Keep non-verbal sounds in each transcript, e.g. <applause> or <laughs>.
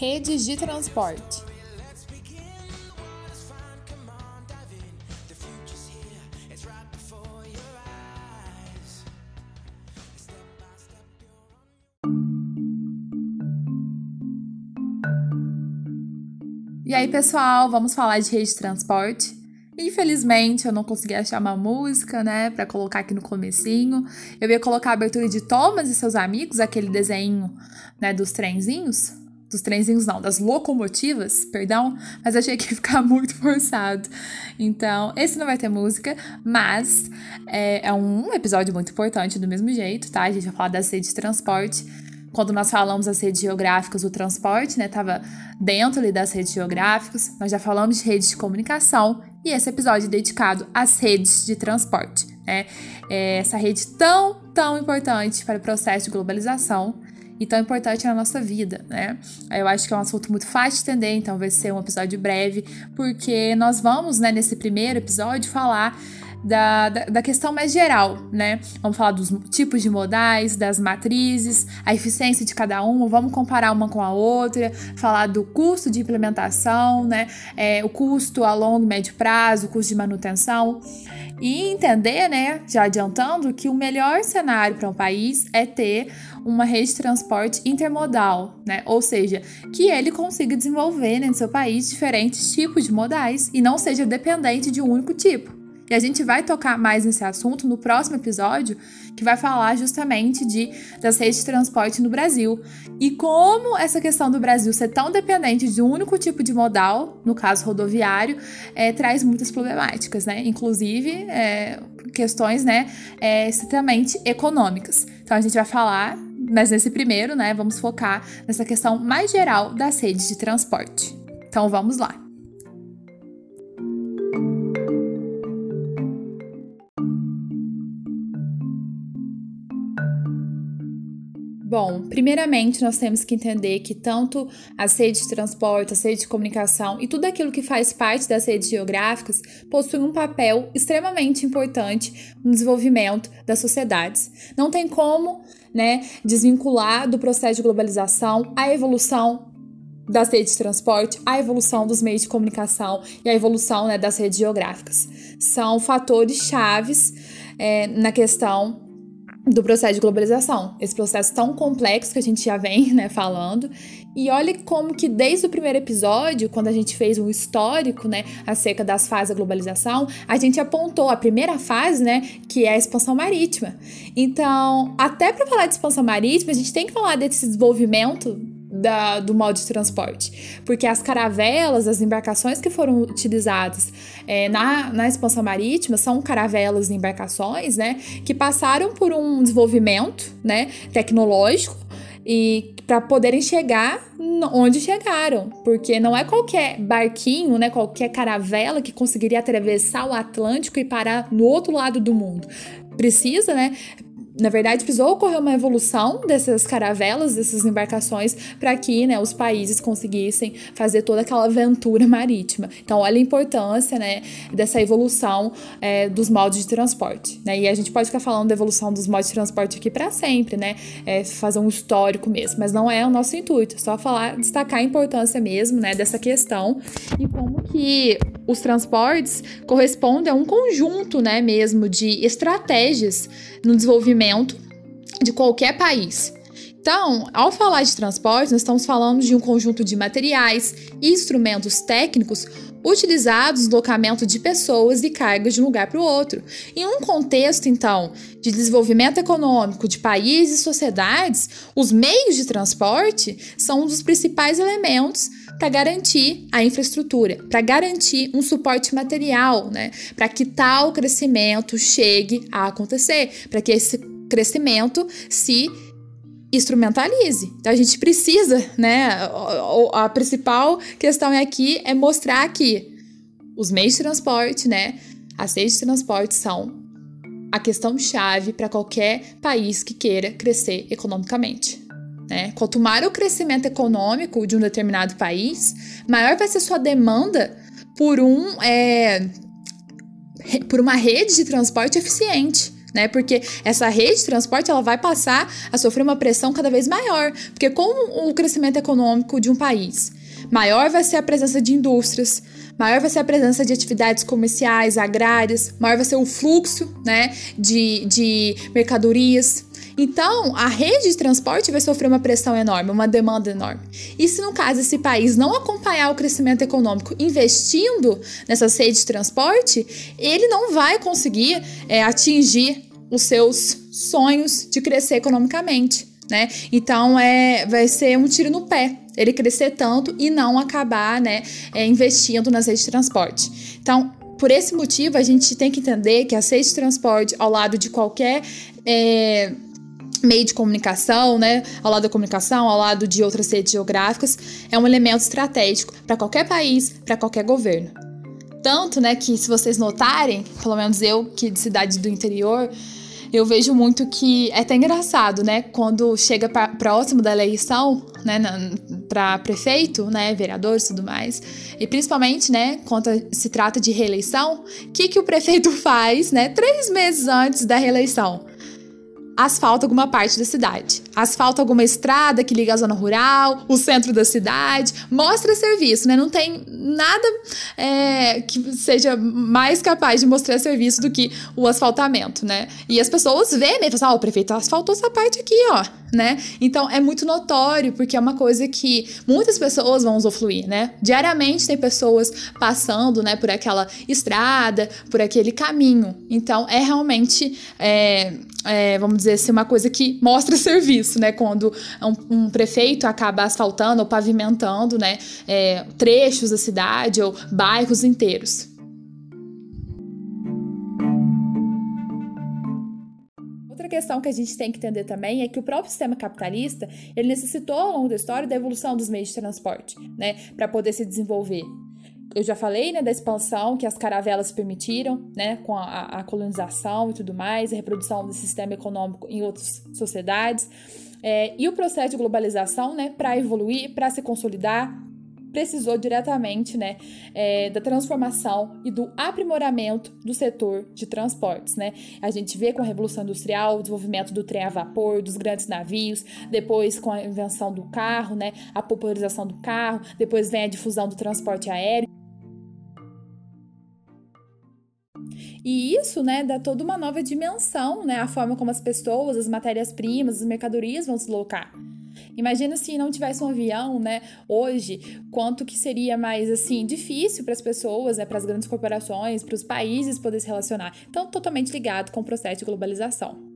Redes de transporte. E aí, pessoal, vamos falar de rede de transporte. Infelizmente, eu não consegui achar uma música, né, para colocar aqui no comecinho. Eu ia colocar a abertura de Thomas e seus amigos, aquele desenho, né, dos trenzinhos. Dos trenzinhos não, das locomotivas, perdão, mas achei que ia ficar <laughs> muito forçado. Então, esse não vai ter música, mas é, é um episódio muito importante do mesmo jeito, tá? A gente vai falar das redes de transporte quando nós falamos das redes geográficas, o transporte, né, estava dentro ali das redes geográficas. Nós já falamos de redes de comunicação e esse episódio é dedicado às redes de transporte, né? É essa rede tão, tão importante para o processo de globalização e tão importante na nossa vida, né? Eu acho que é um assunto muito fácil de entender, então vai ser um episódio breve, porque nós vamos, né, nesse primeiro episódio, falar da, da, da, questão mais geral, né? Vamos falar dos tipos de modais, das matrizes, a eficiência de cada uma, vamos comparar uma com a outra, falar do custo de implementação, né? É, o custo a longo e médio prazo, o custo de manutenção. E entender, né, já adiantando, que o melhor cenário para um país é ter uma rede de transporte intermodal, né? Ou seja, que ele consiga desenvolver né, no seu país diferentes tipos de modais e não seja dependente de um único tipo. E a gente vai tocar mais nesse assunto no próximo episódio, que vai falar justamente de das redes de transporte no Brasil e como essa questão do Brasil ser tão dependente de um único tipo de modal, no caso rodoviário, é, traz muitas problemáticas, né? Inclusive é, questões, né, é, extremamente econômicas. Então a gente vai falar mas nesse primeiro, né, vamos focar nessa questão mais geral das redes de transporte. Então vamos lá. Bom, primeiramente nós temos que entender que tanto as redes de transporte, as redes de comunicação e tudo aquilo que faz parte das redes geográficas possuem um papel extremamente importante no desenvolvimento das sociedades. Não tem como, né, desvincular do processo de globalização a evolução das redes de transporte, a evolução dos meios de comunicação e a evolução né, das redes geográficas. São fatores chaves é, na questão do processo de globalização, esse processo tão complexo que a gente já vem né, falando. E olha como que desde o primeiro episódio, quando a gente fez um histórico, né, acerca das fases da globalização, a gente apontou a primeira fase, né, que é a expansão marítima. Então, até para falar de expansão marítima, a gente tem que falar desse desenvolvimento da, do modo de transporte. Porque as caravelas, as embarcações que foram utilizadas é, na, na expansão marítima são caravelas e embarcações né, que passaram por um desenvolvimento né, tecnológico e para poderem chegar onde chegaram, porque não é qualquer barquinho, né, qualquer caravela que conseguiria atravessar o Atlântico e parar no outro lado do mundo. Precisa, né, na verdade, precisou ocorrer uma evolução dessas caravelas, dessas embarcações, para que né, os países conseguissem fazer toda aquela aventura marítima. Então, olha a importância né, dessa evolução é, dos modos de transporte. Né? E a gente pode ficar falando da evolução dos modos de transporte aqui para sempre, né? É fazer um histórico mesmo, mas não é o nosso intuito, é só falar, destacar a importância mesmo né, dessa questão e como que os transportes correspondem a um conjunto né, mesmo de estratégias no desenvolvimento de qualquer país. Então, ao falar de transporte, nós estamos falando de um conjunto de materiais e instrumentos técnicos utilizados no deslocamento de pessoas e cargas de um lugar para o outro. Em um contexto, então, de desenvolvimento econômico de países e sociedades, os meios de transporte são um dos principais elementos para garantir a infraestrutura, para garantir um suporte material, né? Para que tal crescimento chegue a acontecer, para que esse crescimento se instrumentalize. Então a gente precisa, né? A, a principal questão aqui é mostrar que os meios de transporte, né? As redes de transporte são a questão chave para qualquer país que queira crescer economicamente. Né? Quanto maior o crescimento econômico de um determinado país, maior vai ser sua demanda por um é, por uma rede de transporte eficiente. Né? Porque essa rede de transporte ela vai passar a sofrer uma pressão cada vez maior, porque com o crescimento econômico de um país, maior vai ser a presença de indústrias, maior vai ser a presença de atividades comerciais, agrárias, maior vai ser o fluxo, né, de, de mercadorias. Então, a rede de transporte vai sofrer uma pressão enorme, uma demanda enorme. E se no caso esse país não acompanhar o crescimento econômico investindo nessas redes de transporte, ele não vai conseguir é, atingir os seus sonhos de crescer economicamente. Né? Então é, vai ser um tiro no pé ele crescer tanto e não acabar né, é, investindo nas redes de transporte. Então, por esse motivo, a gente tem que entender que a rede de transporte, ao lado de qualquer é, meio de comunicação, né, ao lado da comunicação, ao lado de outras redes geográficas, é um elemento estratégico para qualquer país, para qualquer governo. Tanto, né, que se vocês notarem, pelo menos eu que de cidade do interior, eu vejo muito que é até engraçado, né, quando chega pra, próximo da eleição, né, para prefeito, né, vereadores e tudo mais, e principalmente, né, quando se trata de reeleição, o que, que o prefeito <laughs> faz, né, três meses antes da reeleição? Asfalta alguma parte da cidade. Asfalta alguma estrada que liga a zona rural, o centro da cidade, mostra serviço, né? Não tem nada é, que seja mais capaz de mostrar serviço do que o asfaltamento, né? E as pessoas veem, né? Falam, assim, ah, o prefeito asfaltou essa parte aqui, ó, né? Então é muito notório, porque é uma coisa que muitas pessoas vão usufruir, né? Diariamente tem pessoas passando, né, por aquela estrada, por aquele caminho. Então é realmente, é, é, vamos dizer assim, uma coisa que mostra <laughs> serviço, né? Quando um, um prefeito acaba asfaltando ou pavimentando, né, é, trechos da cidade ou bairros inteiros. questão que a gente tem que entender também é que o próprio sistema capitalista, ele necessitou ao longo da história da evolução dos meios de transporte, né, para poder se desenvolver. Eu já falei, né, da expansão que as caravelas permitiram, né, com a, a colonização e tudo mais, a reprodução do sistema econômico em outras sociedades, é, e o processo de globalização, né, para evoluir, para se consolidar, precisou diretamente né, é, da transformação e do aprimoramento do setor de transportes. Né? A gente vê com a Revolução Industrial o desenvolvimento do trem a vapor, dos grandes navios, depois com a invenção do carro, né, a popularização do carro, depois vem a difusão do transporte aéreo. E isso, né, dá toda uma nova dimensão, né, a forma como as pessoas, as matérias-primas, as mercadorias vão se locar. Imagina se não tivesse um avião, né? Hoje, quanto que seria mais assim difícil para as pessoas, né, para as grandes corporações, para os países poder se relacionar. Então, totalmente ligado com o processo de globalização.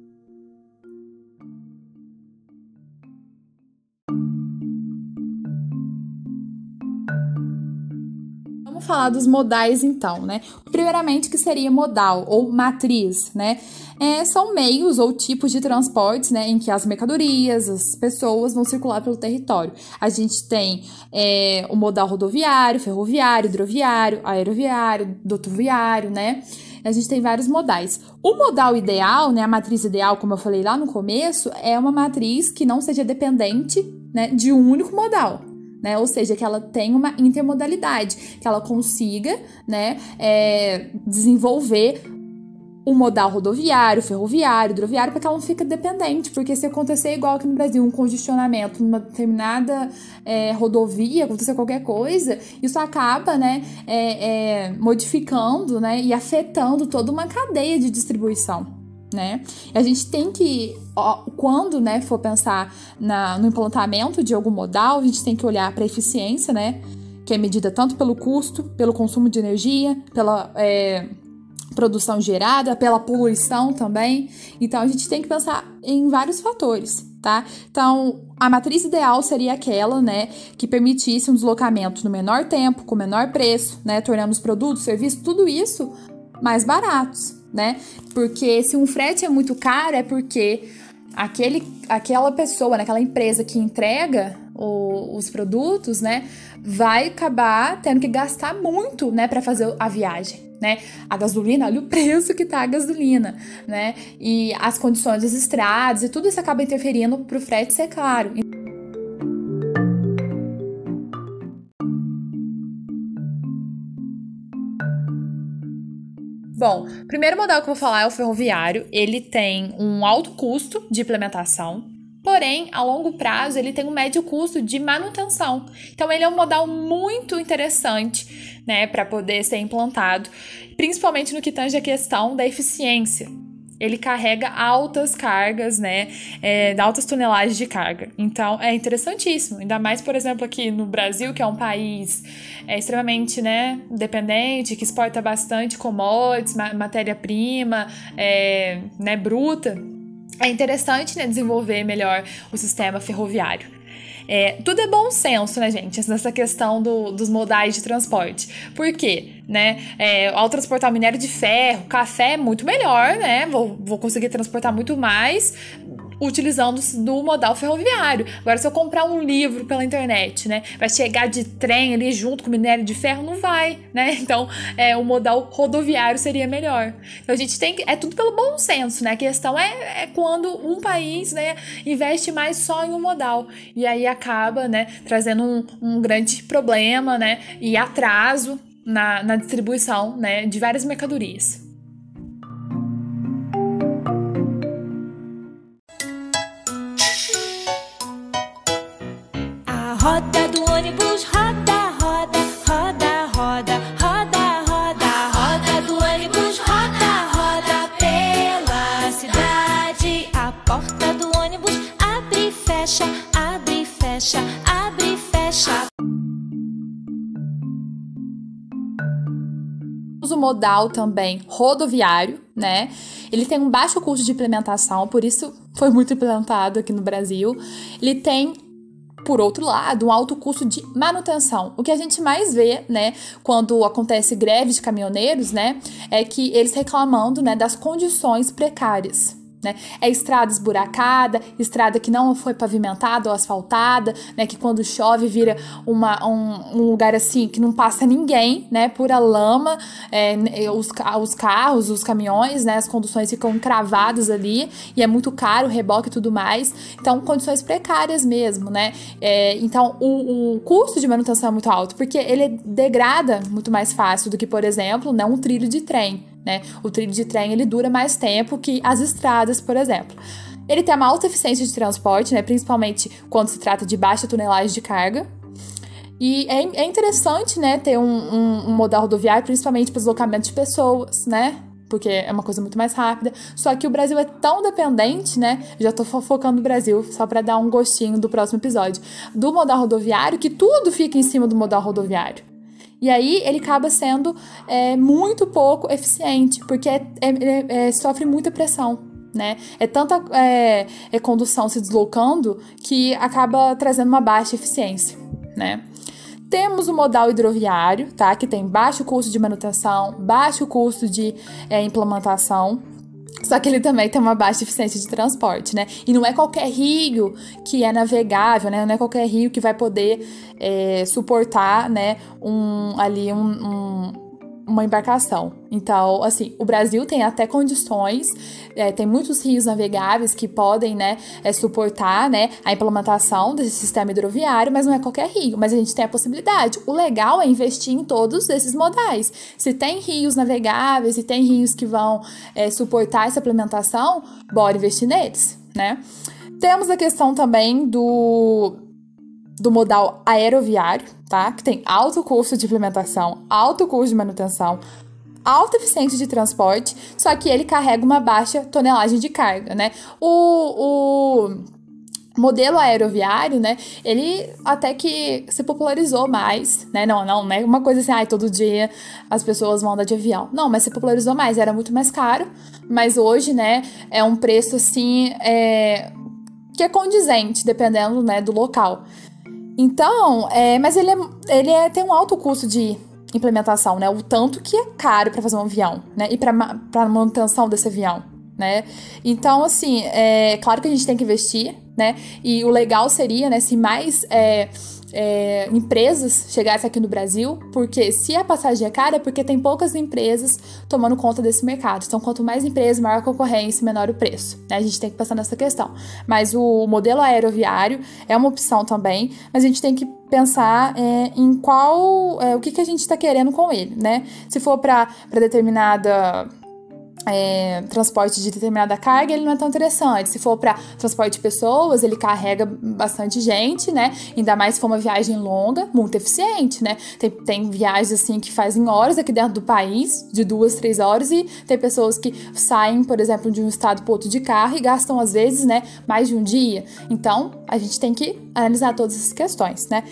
Falar dos modais então, né? Primeiramente, que seria modal ou matriz, né? É, são meios ou tipos de transportes, né, em que as mercadorias, as pessoas vão circular pelo território. A gente tem é, o modal rodoviário, ferroviário, hidroviário, aeroviário, dutoviário, né? A gente tem vários modais. O modal ideal, né, a matriz ideal, como eu falei lá no começo, é uma matriz que não seja dependente né, de um único modal né? Ou seja, que ela tenha uma intermodalidade, que ela consiga, né, é, desenvolver o modal rodoviário, ferroviário, hidroviário, para que ela não fique dependente. Porque se acontecer igual aqui no Brasil, um congestionamento numa determinada é, rodovia, acontecer qualquer coisa, isso acaba, né, é, é, modificando, né, e afetando toda uma cadeia de distribuição né? E a gente tem que, quando né, for pensar na, no implantamento de algum modal, a gente tem que olhar para a eficiência, né? Que é medida tanto pelo custo, pelo consumo de energia, pela é, produção gerada, pela poluição também. Então a gente tem que pensar em vários fatores, tá? Então a matriz ideal seria aquela, né, que permitisse um deslocamento no menor tempo, com menor preço, né, tornando os produtos, serviços, tudo isso mais baratos né? Porque se um frete é muito caro, é porque aquele, aquela pessoa, né, aquela empresa que entrega o, os produtos, né, vai acabar tendo que gastar muito, né, para fazer a viagem. Né? A gasolina, olha o preço que tá a gasolina, né? E as condições das estradas e tudo isso acaba interferindo para o frete ser caro. Bom, o primeiro modal que eu vou falar é o ferroviário. Ele tem um alto custo de implementação, porém, a longo prazo, ele tem um médio custo de manutenção. Então, ele é um modal muito interessante, né, para poder ser implantado, principalmente no que tange a questão da eficiência ele carrega altas cargas, né? É, altas tonelagens de carga. Então é interessantíssimo. Ainda mais, por exemplo, aqui no Brasil, que é um país é, extremamente né, dependente, que exporta bastante commodities, matéria-prima, é, né, bruta. É interessante né, desenvolver melhor o sistema ferroviário. É, tudo é bom senso, né, gente? Nessa questão do, dos modais de transporte. Por quê? Né? É, ao transportar minério de ferro, café é muito melhor, né? Vou, vou conseguir transportar muito mais utilizando do modal ferroviário. Agora, se eu comprar um livro pela internet, né, vai chegar de trem ali junto com minério de ferro, não vai, né? <laughs> Então, é, o modal rodoviário seria melhor. Então, a gente tem que, é tudo pelo bom senso, né? A questão é, é quando um país, né, investe mais só em um modal e aí acaba, né, trazendo um, um grande problema, né, e atraso na, na distribuição, né, de várias mercadorias. Roda do ônibus roda, roda, roda, roda, roda, roda, roda do ônibus roda, roda pela cidade. A porta do ônibus abre e fecha, abre e fecha, abre e fecha. o modal também rodoviário, né? Ele tem um baixo custo de implementação, por isso foi muito implantado aqui no Brasil. Ele tem por outro lado, um alto custo de manutenção. O que a gente mais vê, né, quando acontece greve de caminhoneiros, né, é que eles reclamando, né, das condições precárias. Né? É estrada esburacada, estrada que não foi pavimentada ou asfaltada, né? Que quando chove vira uma, um, um lugar assim que não passa ninguém, né? Pura lama, é, os, os carros, os caminhões, né? As conduções ficam cravadas ali e é muito caro reboque e tudo mais. Então, condições precárias mesmo, né? É, então, o, o custo de manutenção é muito alto, porque ele degrada muito mais fácil do que, por exemplo, né, um trilho de trem. Né? O trilho de trem ele dura mais tempo que as estradas, por exemplo. Ele tem uma alta eficiência de transporte, né? principalmente quando se trata de baixa tonelagem de carga. E é, é interessante né, ter um, um, um modal rodoviário, principalmente para deslocamento de pessoas, né? porque é uma coisa muito mais rápida. Só que o Brasil é tão dependente, né? Já tô focando no Brasil, só para dar um gostinho do próximo episódio, do modal rodoviário, que tudo fica em cima do modal rodoviário. E aí ele acaba sendo é, muito pouco eficiente, porque é, é, é, sofre muita pressão. Né? É tanta é, é, condução se deslocando que acaba trazendo uma baixa eficiência. Né? Temos o modal hidroviário, tá? Que tem baixo custo de manutenção, baixo custo de é, implementação, só que ele também tem uma baixa eficiência de transporte, né? E não é qualquer rio que é navegável, né? Não é qualquer rio que vai poder é, suportar, né? Um, ali um, um uma embarcação. Então, assim, o Brasil tem até condições, é, tem muitos rios navegáveis que podem, né, é, suportar, né, a implementação desse sistema hidroviário, mas não é qualquer rio, mas a gente tem a possibilidade. O legal é investir em todos esses modais. Se tem rios navegáveis, se tem rios que vão é, suportar essa implementação, bora investir neles, né? Temos a questão também do do modal aeroviário, tá? Que tem alto custo de implementação, alto custo de manutenção, alta eficiência de transporte, só que ele carrega uma baixa tonelagem de carga, né? O, o modelo aeroviário, né? Ele até que se popularizou mais, né? Não, não, não é uma coisa assim, ai, todo dia as pessoas vão andar de avião. Não, mas se popularizou mais, era muito mais caro, mas hoje, né, é um preço assim, é, que é condizente, dependendo, né, do local. Então, é, mas ele, é, ele é, tem um alto custo de implementação, né? O tanto que é caro para fazer um avião, né? E para manutenção desse avião, né? Então, assim, é claro que a gente tem que investir, né? E o legal seria, né, se mais é, é, empresas chegassem aqui no Brasil, porque se a passagem é cara, é porque tem poucas empresas tomando conta desse mercado. Então, quanto mais empresas, maior a concorrência, menor o preço. Né? A gente tem que passar nessa questão. Mas o modelo aeroviário é uma opção também, mas a gente tem que pensar é, em qual, é, o que, que a gente está querendo com ele, né? Se for para determinada é, transporte de determinada carga, ele não é tão interessante. Se for para transporte de pessoas, ele carrega bastante gente, né? Ainda mais se for uma viagem longa, muito eficiente, né? Tem, tem viagens assim que fazem horas aqui dentro do país, de duas, três horas, e tem pessoas que saem, por exemplo, de um estado para outro de carro e gastam, às vezes, né, mais de um dia. Então, a gente tem que analisar todas essas questões, né?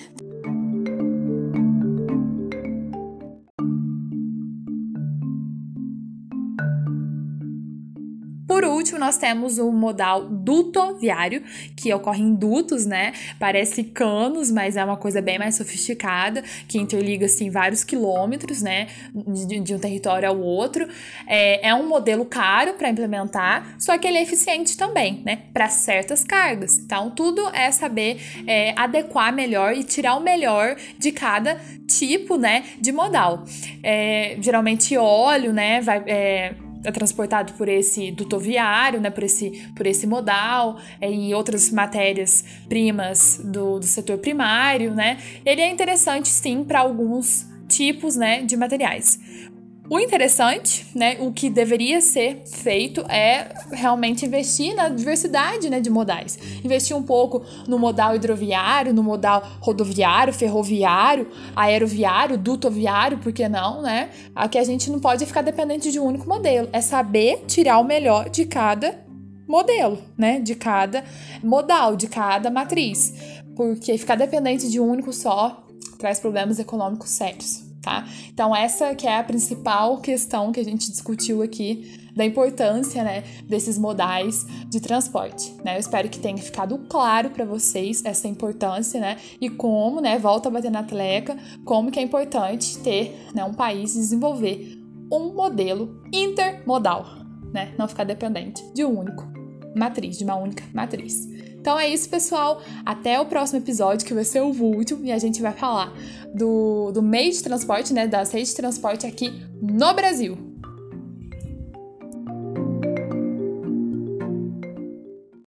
Nós temos o modal dutoviário, que ocorre em dutos, né? Parece canos, mas é uma coisa bem mais sofisticada, que interliga, assim, vários quilômetros, né? De, de um território ao outro. É, é um modelo caro para implementar, só que ele é eficiente também, né? Para certas cargas. Então, tudo é saber é, adequar melhor e tirar o melhor de cada tipo, né? De modal. É, geralmente, óleo, né? Vai é, é transportado por esse dutoviário, né, por esse, por esse modal é, e outras matérias primas do, do setor primário, né, ele é interessante sim para alguns tipos né, de materiais. O interessante, né, o que deveria ser feito é realmente investir na diversidade né, de modais. Investir um pouco no modal hidroviário, no modal rodoviário, ferroviário, aeroviário, dutoviário, por que não, né? Aqui a gente não pode ficar dependente de um único modelo. É saber tirar o melhor de cada modelo, né? De cada modal, de cada matriz. Porque ficar dependente de um único só traz problemas econômicos sérios tá? Então essa que é a principal questão que a gente discutiu aqui da importância, né, desses modais de transporte, né? Eu espero que tenha ficado claro para vocês essa importância, né? E como, né, volta a bater na tleca, como que é importante ter, né, um país desenvolver um modelo intermodal, né? Não ficar dependente de um único matriz, de uma única matriz. Então é isso, pessoal. Até o próximo episódio, que vai ser o último, e a gente vai falar do, do meio de transporte, né? Das redes de transporte aqui no Brasil.